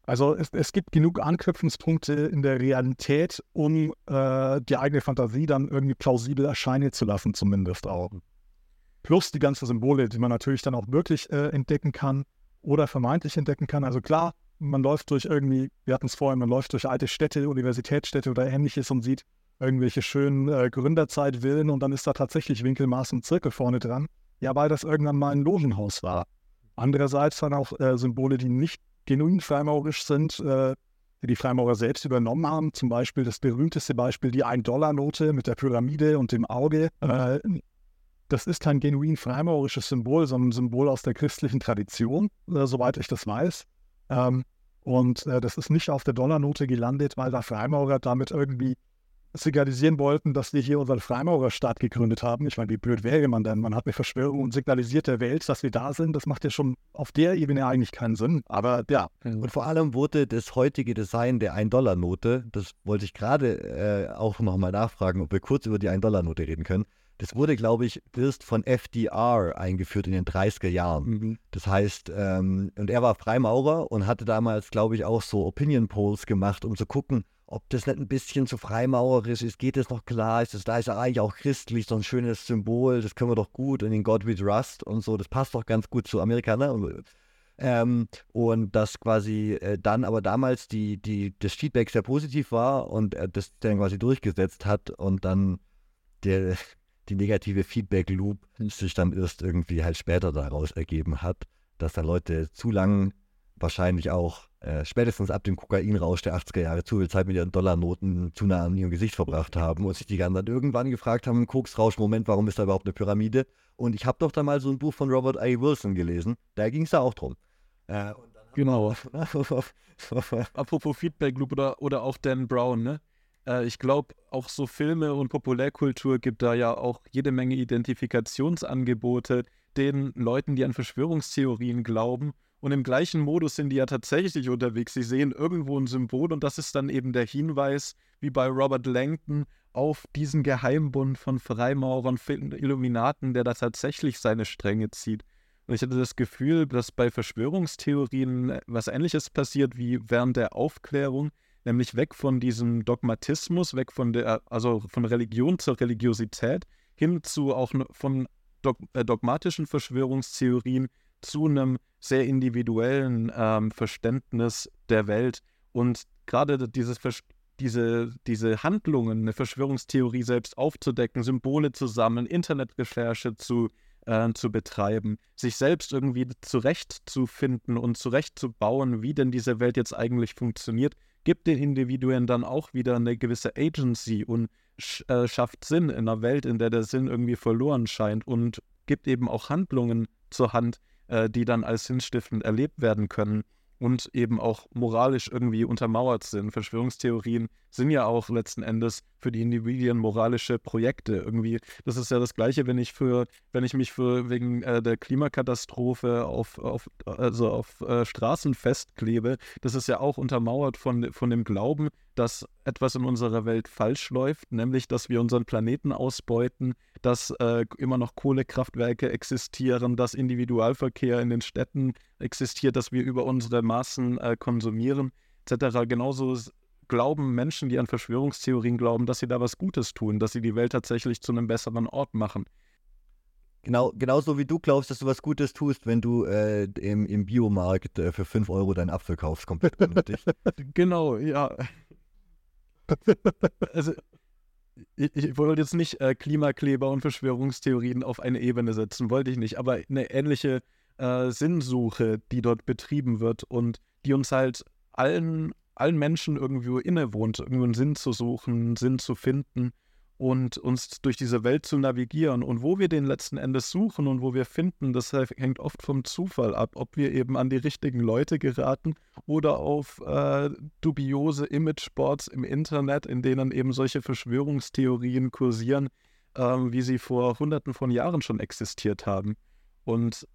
Also es, es gibt genug Anknüpfungspunkte in der Realität, um äh, die eigene Fantasie dann irgendwie plausibel erscheinen zu lassen, zumindest auch. Plus die ganzen Symbole, die man natürlich dann auch wirklich äh, entdecken kann oder vermeintlich entdecken kann. Also klar, man läuft durch irgendwie, wir hatten es vorhin, man läuft durch alte Städte, Universitätsstädte oder ähnliches und sieht irgendwelche schönen äh, Gründerzeitvillen und dann ist da tatsächlich Winkelmaß und Zirkel vorne dran. Ja, weil das irgendwann mal ein Logenhaus war. Andererseits dann auch äh, Symbole, die nicht genuin freimaurisch sind, äh, die die Freimaurer selbst übernommen haben. Zum Beispiel das berühmteste Beispiel, die 1-Dollar-Note mit der Pyramide und dem Auge. Äh, das ist kein genuin freimaurisches Symbol, sondern ein Symbol aus der christlichen Tradition, äh, soweit ich das weiß. Ähm, und äh, das ist nicht auf der Dollarnote gelandet, weil da Freimaurer damit irgendwie signalisieren wollten, dass wir hier unseren Freimaurerstaat gegründet haben. Ich meine, wie blöd wäre man denn? Man hat eine Verschwörung und signalisiert der Welt, dass wir da sind. Das macht ja schon auf der Ebene eigentlich keinen Sinn. Aber ja. Und vor allem wurde das heutige Design der 1-Dollar-Note, das wollte ich gerade äh, auch nochmal nachfragen, ob wir kurz über die 1-Dollar-Note reden können. Das wurde, glaube ich, erst von FDR eingeführt in den 30er Jahren. Mhm. Das heißt, ähm, und er war Freimaurer und hatte damals, glaube ich, auch so Opinion Polls gemacht, um zu gucken, ob das nicht ein bisschen zu freimaurisch ist. Geht es noch klar? Ist das, da ist er eigentlich auch christlich, so ein schönes Symbol, das können wir doch gut und in God We Trust und so, das passt doch ganz gut zu Amerikanern. Ne? Ähm, und dass quasi äh, dann aber damals die, die, das Feedback sehr positiv war und er das dann quasi durchgesetzt hat und dann der, die negative Feedback-Loop sich dann erst irgendwie halt später daraus ergeben hat, dass da Leute zu lang wahrscheinlich auch äh, spätestens ab dem Kokainrausch der 80er Jahre zu viel Zeit mit ihren Dollarnoten zu nah an ihrem Gesicht verbracht haben und sich die ganzen dann irgendwann gefragt haben, Koksrausch, Moment, warum ist da überhaupt eine Pyramide? Und ich habe doch da mal so ein Buch von Robert A. Wilson gelesen, da ging es da auch drum. Äh, genau. Apropos Feedback Loop oder, oder auch Dan Brown, ne? Äh, ich glaube, auch so Filme und Populärkultur gibt da ja auch jede Menge Identifikationsangebote den Leuten, die an Verschwörungstheorien glauben. Und im gleichen Modus sind die ja tatsächlich unterwegs. Sie sehen irgendwo ein Symbol und das ist dann eben der Hinweis, wie bei Robert Langton, auf diesen Geheimbund von Freimaurern, Illuminaten, der da tatsächlich seine Stränge zieht. Und ich hatte das Gefühl, dass bei Verschwörungstheorien was Ähnliches passiert wie während der Aufklärung, nämlich weg von diesem Dogmatismus, weg von der, also von Religion zur Religiosität, hin zu auch von äh, dogmatischen Verschwörungstheorien zu einem sehr individuellen ähm, Verständnis der Welt. Und gerade dieses diese, diese Handlungen, eine Verschwörungstheorie selbst aufzudecken, Symbole zu sammeln, Internetrecherche zu, äh, zu betreiben, sich selbst irgendwie zurechtzufinden und zurechtzubauen, wie denn diese Welt jetzt eigentlich funktioniert, gibt den Individuen dann auch wieder eine gewisse Agency und sch äh, schafft Sinn in einer Welt, in der der Sinn irgendwie verloren scheint und gibt eben auch Handlungen zur Hand, äh, die dann als sinnstiftend erlebt werden können und eben auch moralisch irgendwie untermauert sind. Verschwörungstheorien sind ja auch letzten Endes für die Individuen moralische Projekte. Irgendwie, das ist ja das Gleiche, wenn ich für, wenn ich mich für wegen äh, der Klimakatastrophe auf, auf, also auf äh, Straßen festklebe, das ist ja auch untermauert von, von dem Glauben, dass etwas in unserer Welt falsch läuft, nämlich dass wir unseren Planeten ausbeuten, dass äh, immer noch Kohlekraftwerke existieren, dass Individualverkehr in den Städten existiert, dass wir über unsere Maßen äh, konsumieren, etc. Genauso glauben Menschen, die an Verschwörungstheorien glauben, dass sie da was Gutes tun, dass sie die Welt tatsächlich zu einem besseren Ort machen. Genau, genauso wie du glaubst, dass du was Gutes tust, wenn du äh, im, im Biomarkt äh, für 5 Euro deinen Apfel kaufst, komplett unnötig. genau, ja. also, ich, ich, wollte jetzt nicht äh, Klimakleber und Verschwörungstheorien auf eine Ebene setzen, wollte ich nicht, aber eine ähnliche äh, Sinnsuche, die dort betrieben wird und die uns halt allen allen Menschen irgendwo innewohnt, irgendwo einen Sinn zu suchen, Sinn zu finden und uns durch diese Welt zu navigieren. Und wo wir den letzten Endes suchen und wo wir finden, das hängt oft vom Zufall ab, ob wir eben an die richtigen Leute geraten oder auf äh, dubiose Imageboards im Internet, in denen eben solche Verschwörungstheorien kursieren, äh, wie sie vor hunderten von Jahren schon existiert haben. Und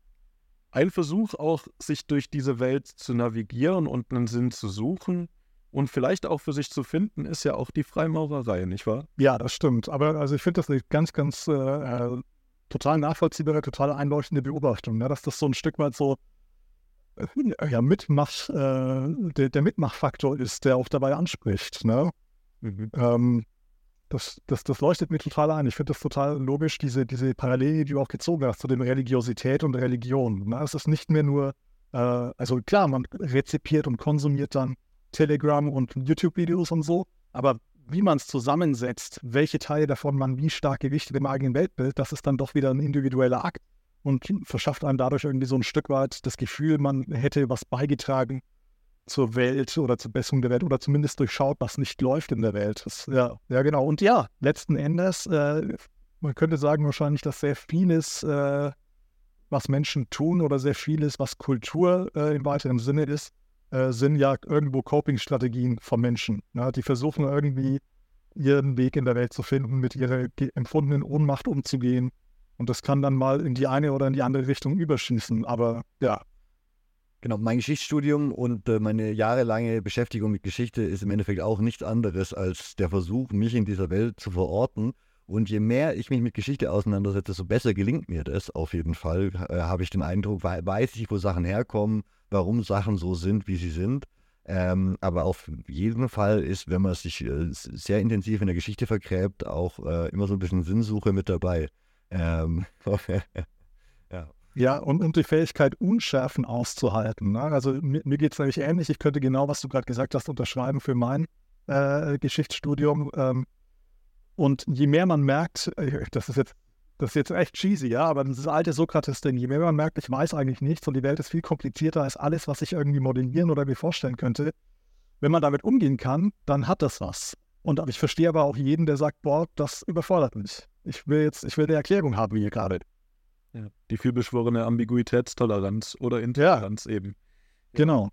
ein Versuch auch, sich durch diese Welt zu navigieren und einen Sinn zu suchen und vielleicht auch für sich zu finden, ist ja auch die Freimaurerei, nicht wahr? Ja, das stimmt. Aber also ich finde das eine ganz, ganz äh, äh, total nachvollziehbare, total einleuchtende Beobachtung, ne? dass das so ein Stück weit so ja, Mitmach, äh, der, der, Mitmachfaktor ist, der auch dabei anspricht. Ne? Mhm. Ähm, das, das, das leuchtet mir total ein. Ich finde das total logisch, diese, diese Parallele, die du auch gezogen hast zu dem Religiosität und Religion. Ne? Es ist nicht mehr nur, äh, also klar, man rezipiert und konsumiert dann Telegram und YouTube-Videos und so, aber wie man es zusammensetzt, welche Teile davon man wie stark gewichtet im eigenen Weltbild, das ist dann doch wieder ein individueller Akt und verschafft einem dadurch irgendwie so ein Stück weit das Gefühl, man hätte was beigetragen zur Welt oder zur Besserung der Welt oder zumindest durchschaut, was nicht läuft in der Welt. Das, ja, ja, genau. Und ja, letzten Endes, äh, man könnte sagen wahrscheinlich, dass sehr vieles, äh, was Menschen tun oder sehr vieles, was Kultur äh, im weiteren Sinne ist, äh, sind ja irgendwo Coping-Strategien von Menschen. Ne? Die versuchen irgendwie ihren Weg in der Welt zu finden, mit ihrer empfundenen Ohnmacht umzugehen. Und das kann dann mal in die eine oder in die andere Richtung überschießen. Aber ja, Genau, mein Geschichtsstudium und äh, meine jahrelange Beschäftigung mit Geschichte ist im Endeffekt auch nichts anderes als der Versuch, mich in dieser Welt zu verorten. Und je mehr ich mich mit Geschichte auseinandersetze, desto besser gelingt mir das auf jeden Fall. Äh, Habe ich den Eindruck, weiß ich, wo Sachen herkommen, warum Sachen so sind, wie sie sind. Ähm, aber auf jeden Fall ist, wenn man sich äh, sehr intensiv in der Geschichte vergräbt, auch äh, immer so ein bisschen Sinnsuche mit dabei. Ähm, ja. Ja, und, und die Fähigkeit, Unschärfen auszuhalten. Ne? Also mir, mir geht es nämlich ähnlich. Ich könnte genau, was du gerade gesagt hast, unterschreiben für mein äh, Geschichtsstudium. Ähm, und je mehr man merkt, äh, das ist jetzt das ist jetzt echt cheesy, ja, aber das ist alte Sokrates-Ding. Je mehr man merkt, ich weiß eigentlich nichts und die Welt ist viel komplizierter als alles, was ich irgendwie modellieren oder mir vorstellen könnte. Wenn man damit umgehen kann, dann hat das was. Und ich verstehe aber auch jeden, der sagt, boah, das überfordert mich. Ich will jetzt, ich will eine Erklärung haben hier gerade. Ja. Die vielbeschworene Ambiguitätstoleranz oder Intoleranz ja. eben. Genau.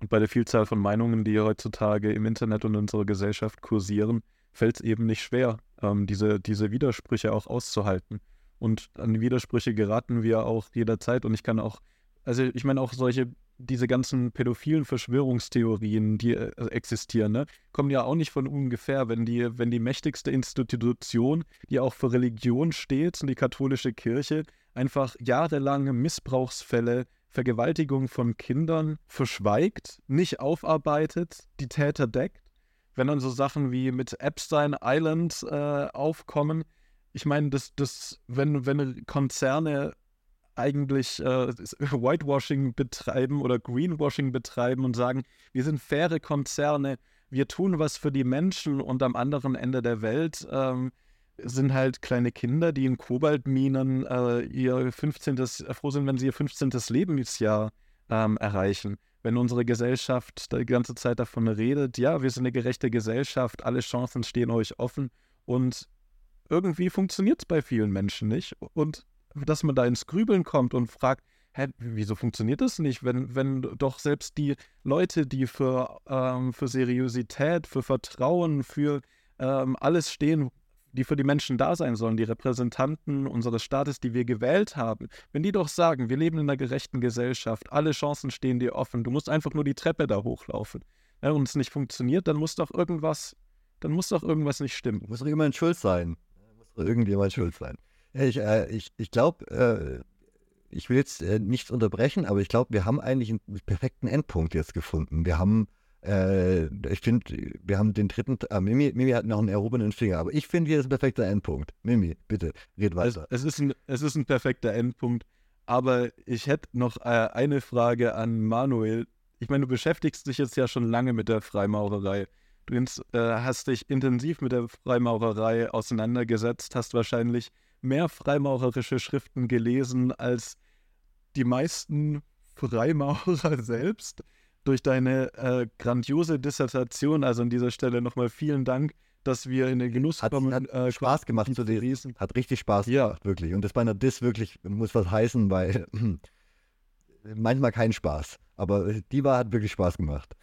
Und bei der Vielzahl von Meinungen, die heutzutage im Internet und in unserer Gesellschaft kursieren, fällt es eben nicht schwer, ähm, diese, diese Widersprüche auch auszuhalten. Und an Widersprüche geraten wir auch jederzeit. Und ich kann auch, also ich meine auch solche diese ganzen pädophilen Verschwörungstheorien, die äh, existieren, ne, kommen ja auch nicht von ungefähr, wenn die, wenn die mächtigste Institution, die auch für Religion steht, die katholische Kirche, einfach jahrelange Missbrauchsfälle, Vergewaltigung von Kindern verschweigt, nicht aufarbeitet, die Täter deckt. Wenn dann so Sachen wie mit Epstein Island äh, aufkommen, ich meine, das, das, wenn, wenn Konzerne eigentlich äh, Whitewashing betreiben oder Greenwashing betreiben und sagen, wir sind faire Konzerne, wir tun was für die Menschen und am anderen Ende der Welt ähm, sind halt kleine Kinder, die in Kobaltminen äh, ihr 15. Äh, froh sind, wenn sie ihr 15. Lebensjahr ähm, erreichen. Wenn unsere Gesellschaft die ganze Zeit davon redet, ja, wir sind eine gerechte Gesellschaft, alle Chancen stehen euch offen und irgendwie funktioniert es bei vielen Menschen nicht. Und dass man da ins Grübeln kommt und fragt, hä, wieso funktioniert das nicht, wenn, wenn doch selbst die Leute, die für, ähm, für Seriosität, für Vertrauen, für ähm, alles stehen, die für die Menschen da sein sollen, die Repräsentanten unseres Staates, die wir gewählt haben, wenn die doch sagen, wir leben in einer gerechten Gesellschaft, alle Chancen stehen dir offen, du musst einfach nur die Treppe da hochlaufen ja, und es nicht funktioniert, dann muss doch irgendwas, dann muss doch irgendwas nicht stimmen. Muss doch jemand schuld sein. Muss doch irgendjemand schuld sein. Ich, äh, ich, ich glaube, äh, ich will jetzt äh, nichts unterbrechen, aber ich glaube, wir haben eigentlich einen perfekten Endpunkt jetzt gefunden. Wir haben, äh, ich finde, wir haben den dritten, äh, Mimi, Mimi hat noch einen erhobenen Finger, aber ich finde, hier ist ein perfekter Endpunkt. Mimi, bitte, red weiter. Es, es, ist, ein, es ist ein perfekter Endpunkt, aber ich hätte noch äh, eine Frage an Manuel. Ich meine, du beschäftigst dich jetzt ja schon lange mit der Freimaurerei. Du äh, hast dich intensiv mit der Freimaurerei auseinandergesetzt, hast wahrscheinlich mehr freimaurerische Schriften gelesen als die meisten Freimaurer selbst. Durch deine äh, grandiose Dissertation, also an dieser Stelle nochmal vielen Dank, dass wir in den Genuss hat, kommen. Hat äh, Spaß gemacht zu lesen. Hat richtig Spaß ja. gemacht, wirklich. Und das bei einer Diss wirklich muss was heißen, weil manchmal kein Spaß. Aber die war hat wirklich Spaß gemacht.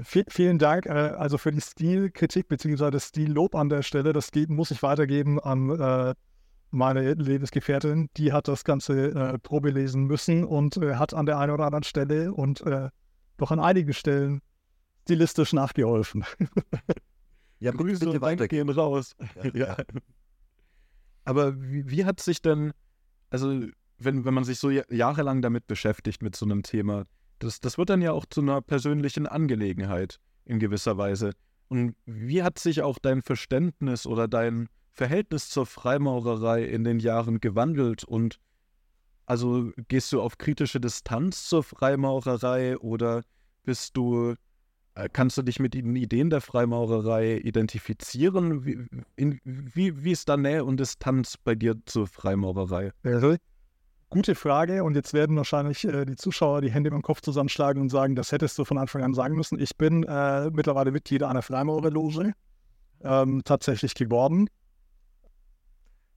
V vielen Dank äh, also für die Stilkritik bzw. das Stillob an der Stelle. Das muss ich weitergeben an äh, meine Lebensgefährtin, die hat das Ganze äh, Probe lesen müssen und äh, hat an der einen oder anderen Stelle und äh, doch an einigen Stellen stilistisch nachgeholfen. ja, Grüße bitte und gehen raus. Ja, ja. Aber wie, wie, hat sich denn, also wenn, wenn man sich so jahrelang damit beschäftigt, mit so einem Thema, das, das wird dann ja auch zu einer persönlichen Angelegenheit in gewisser Weise. Und wie hat sich auch dein Verständnis oder dein Verhältnis zur Freimaurerei in den Jahren gewandelt? Und also gehst du auf kritische Distanz zur Freimaurerei oder bist du, äh, kannst du dich mit den Ideen der Freimaurerei identifizieren? Wie, in, wie, wie ist da Nähe und Distanz bei dir zur Freimaurerei? Also, gute Frage. Und jetzt werden wahrscheinlich äh, die Zuschauer die Hände im Kopf zusammenschlagen und sagen, das hättest du von Anfang an sagen müssen. Ich bin äh, mittlerweile Mitglied einer Freimaurerloge, ähm, tatsächlich geworden.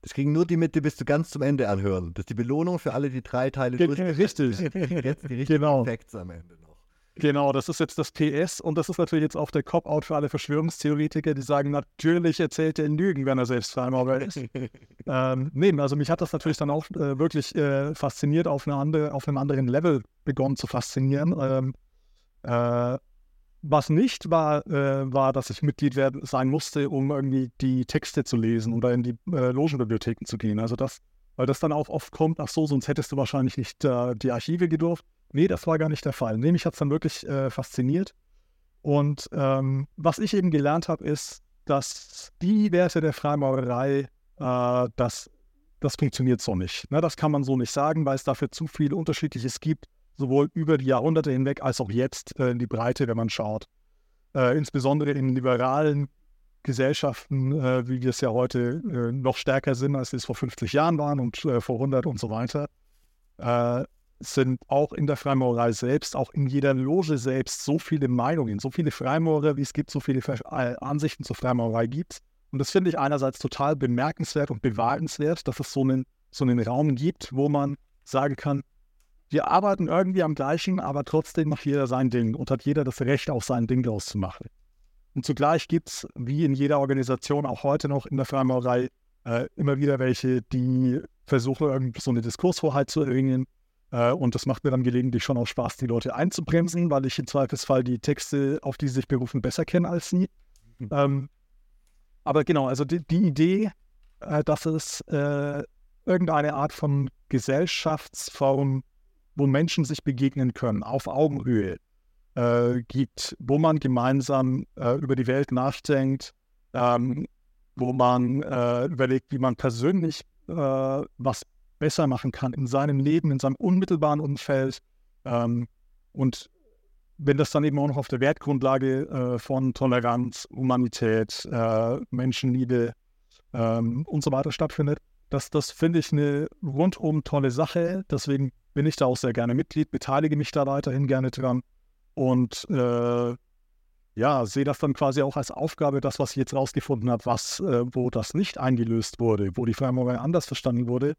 Das kriegen nur die mit, die bis zu ganz zum Ende anhören. Das ist die Belohnung für alle, die drei Teile Ge Richtig. Jetzt die richtigen genau. Facts am Ende noch. Genau, das ist jetzt das PS und das ist natürlich jetzt auch der Cop-Out für alle Verschwörungstheoretiker, die sagen, natürlich erzählt er Lügen, wenn er selbst Freimaurer ist. ähm, nee, also mich hat das natürlich dann auch äh, wirklich äh, fasziniert, auf, eine andere, auf einem anderen Level begonnen zu faszinieren. Ähm, äh, was nicht war, äh, war, dass ich Mitglied werden, sein musste, um irgendwie die Texte zu lesen oder in die äh, Logenbibliotheken zu gehen. Also das, weil das dann auch oft kommt, ach so, sonst hättest du wahrscheinlich nicht äh, die Archive gedurft. Nee, das war gar nicht der Fall. Nee, mich hat es dann wirklich äh, fasziniert. Und ähm, was ich eben gelernt habe, ist, dass die Werte der Freimaurerei, äh, das, das funktioniert so nicht. Ne, das kann man so nicht sagen, weil es dafür zu viel Unterschiedliches gibt sowohl über die Jahrhunderte hinweg als auch jetzt äh, in die Breite, wenn man schaut. Äh, insbesondere in liberalen Gesellschaften, äh, wie wir es ja heute äh, noch stärker sind, als wir es vor 50 Jahren waren und äh, vor 100 und so weiter, äh, sind auch in der Freimaurerei selbst, auch in jeder Loge selbst so viele Meinungen, so viele Freimaurer, wie es gibt, so viele Ansichten zur Freimaurerei gibt. Und das finde ich einerseits total bemerkenswert und bewahrenswert, dass es so einen, so einen Raum gibt, wo man sagen kann, wir arbeiten irgendwie am gleichen, aber trotzdem macht jeder sein Ding und hat jeder das Recht, auch sein Ding draus zu machen. Und zugleich gibt es, wie in jeder Organisation, auch heute noch in der Freimaurerei, äh, immer wieder welche, die versuchen, irgendwie so eine Diskursvorheit zu erringen. Äh, und das macht mir dann gelegentlich schon auch Spaß, die Leute einzubremsen, weil ich im Zweifelsfall die Texte, auf die sie sich berufen, besser kenne als sie. Mhm. Ähm, aber genau, also die, die Idee, äh, dass es äh, irgendeine Art von Gesellschaftsform wo Menschen sich begegnen können, auf Augenhöhe äh, gibt, wo man gemeinsam äh, über die Welt nachdenkt, ähm, wo man äh, überlegt, wie man persönlich äh, was besser machen kann in seinem Leben, in seinem unmittelbaren Umfeld. Ähm, und wenn das dann eben auch noch auf der Wertgrundlage äh, von Toleranz, Humanität, äh, Menschenliebe ähm, und so weiter stattfindet, das, das finde ich eine rundum tolle Sache. Deswegen bin ich da auch sehr gerne Mitglied, beteilige mich da weiterhin gerne dran und äh, ja, sehe das dann quasi auch als Aufgabe, das, was ich jetzt rausgefunden habe, was, äh, wo das nicht eingelöst wurde, wo die Freimaurerei anders verstanden wurde,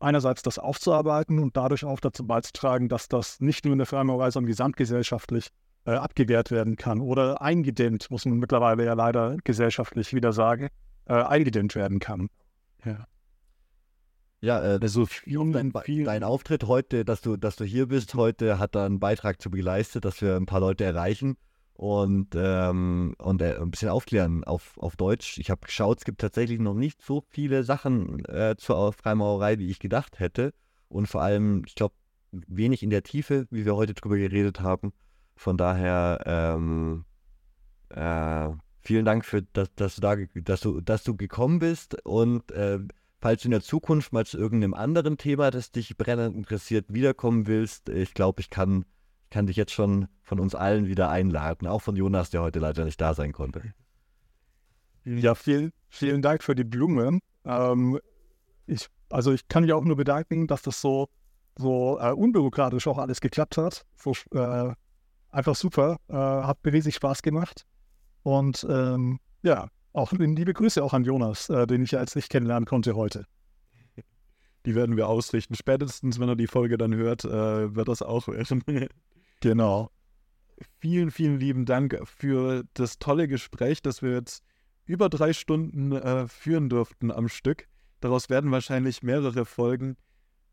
einerseits das aufzuarbeiten und dadurch auch dazu beizutragen, dass das nicht nur in der Freimaurerei, sondern gesamtgesellschaftlich äh, abgewehrt werden kann oder eingedämmt, muss man mittlerweile ja leider gesellschaftlich wieder sagen, äh, eingedämmt werden kann. Ja. Ja, äh, also vielen, dein, vielen. dein Auftritt heute, dass du, dass du hier bist, heute hat da einen Beitrag zu geleistet, dass wir ein paar Leute erreichen und, ähm, und äh, ein bisschen aufklären auf, auf Deutsch. Ich habe geschaut, es gibt tatsächlich noch nicht so viele Sachen äh, zur Freimaurerei, wie ich gedacht hätte. Und vor allem, ich glaube, wenig in der Tiefe, wie wir heute drüber geredet haben. Von daher, ähm, äh, vielen Dank für, dass, dass, du da, dass, du, dass du gekommen bist und äh, falls du in der Zukunft mal zu irgendeinem anderen Thema, das dich brennend interessiert, wiederkommen willst, ich glaube, ich kann, kann dich jetzt schon von uns allen wieder einladen, auch von Jonas, der heute leider nicht da sein konnte. Ja, vielen, vielen Dank für die Blume. Ähm, ich, also ich kann mich auch nur bedanken, dass das so, so äh, unbürokratisch auch alles geklappt hat. So, äh, einfach super. Äh, hat mir riesig Spaß gemacht. Und ähm, ja, auch liebe Grüße auch an Jonas, äh, den ich ja jetzt nicht kennenlernen konnte heute. Die werden wir ausrichten. Spätestens, wenn er die Folge dann hört, äh, wird das auch werden. genau. Vielen, vielen lieben Dank für das tolle Gespräch, das wir jetzt über drei Stunden äh, führen durften am Stück. Daraus werden wahrscheinlich mehrere Folgen.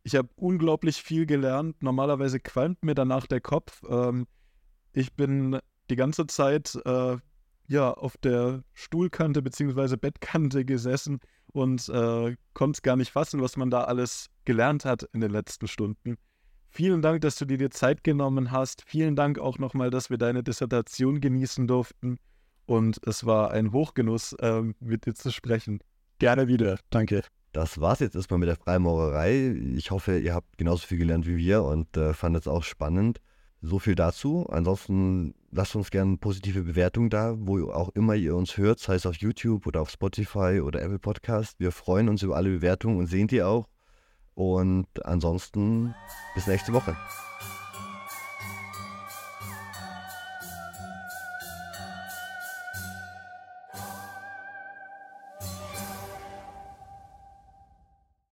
Ich habe unglaublich viel gelernt. Normalerweise qualmt mir danach der Kopf. Ähm, ich bin die ganze Zeit äh, ja, auf der Stuhlkante bzw. Bettkante gesessen und äh, konnte gar nicht fassen, was man da alles gelernt hat in den letzten Stunden. Vielen Dank, dass du dir die Zeit genommen hast. Vielen Dank auch nochmal, dass wir deine Dissertation genießen durften. Und es war ein Hochgenuss, äh, mit dir zu sprechen. Gerne wieder. Danke. Das war's jetzt erstmal mit der Freimaurerei. Ich hoffe, ihr habt genauso viel gelernt wie wir und äh, fandet es auch spannend. So viel dazu. Ansonsten lasst uns gerne positive Bewertungen da, wo auch immer ihr uns hört, sei es auf YouTube oder auf Spotify oder Apple Podcast. Wir freuen uns über alle Bewertungen und sehen die auch. Und ansonsten bis nächste Woche.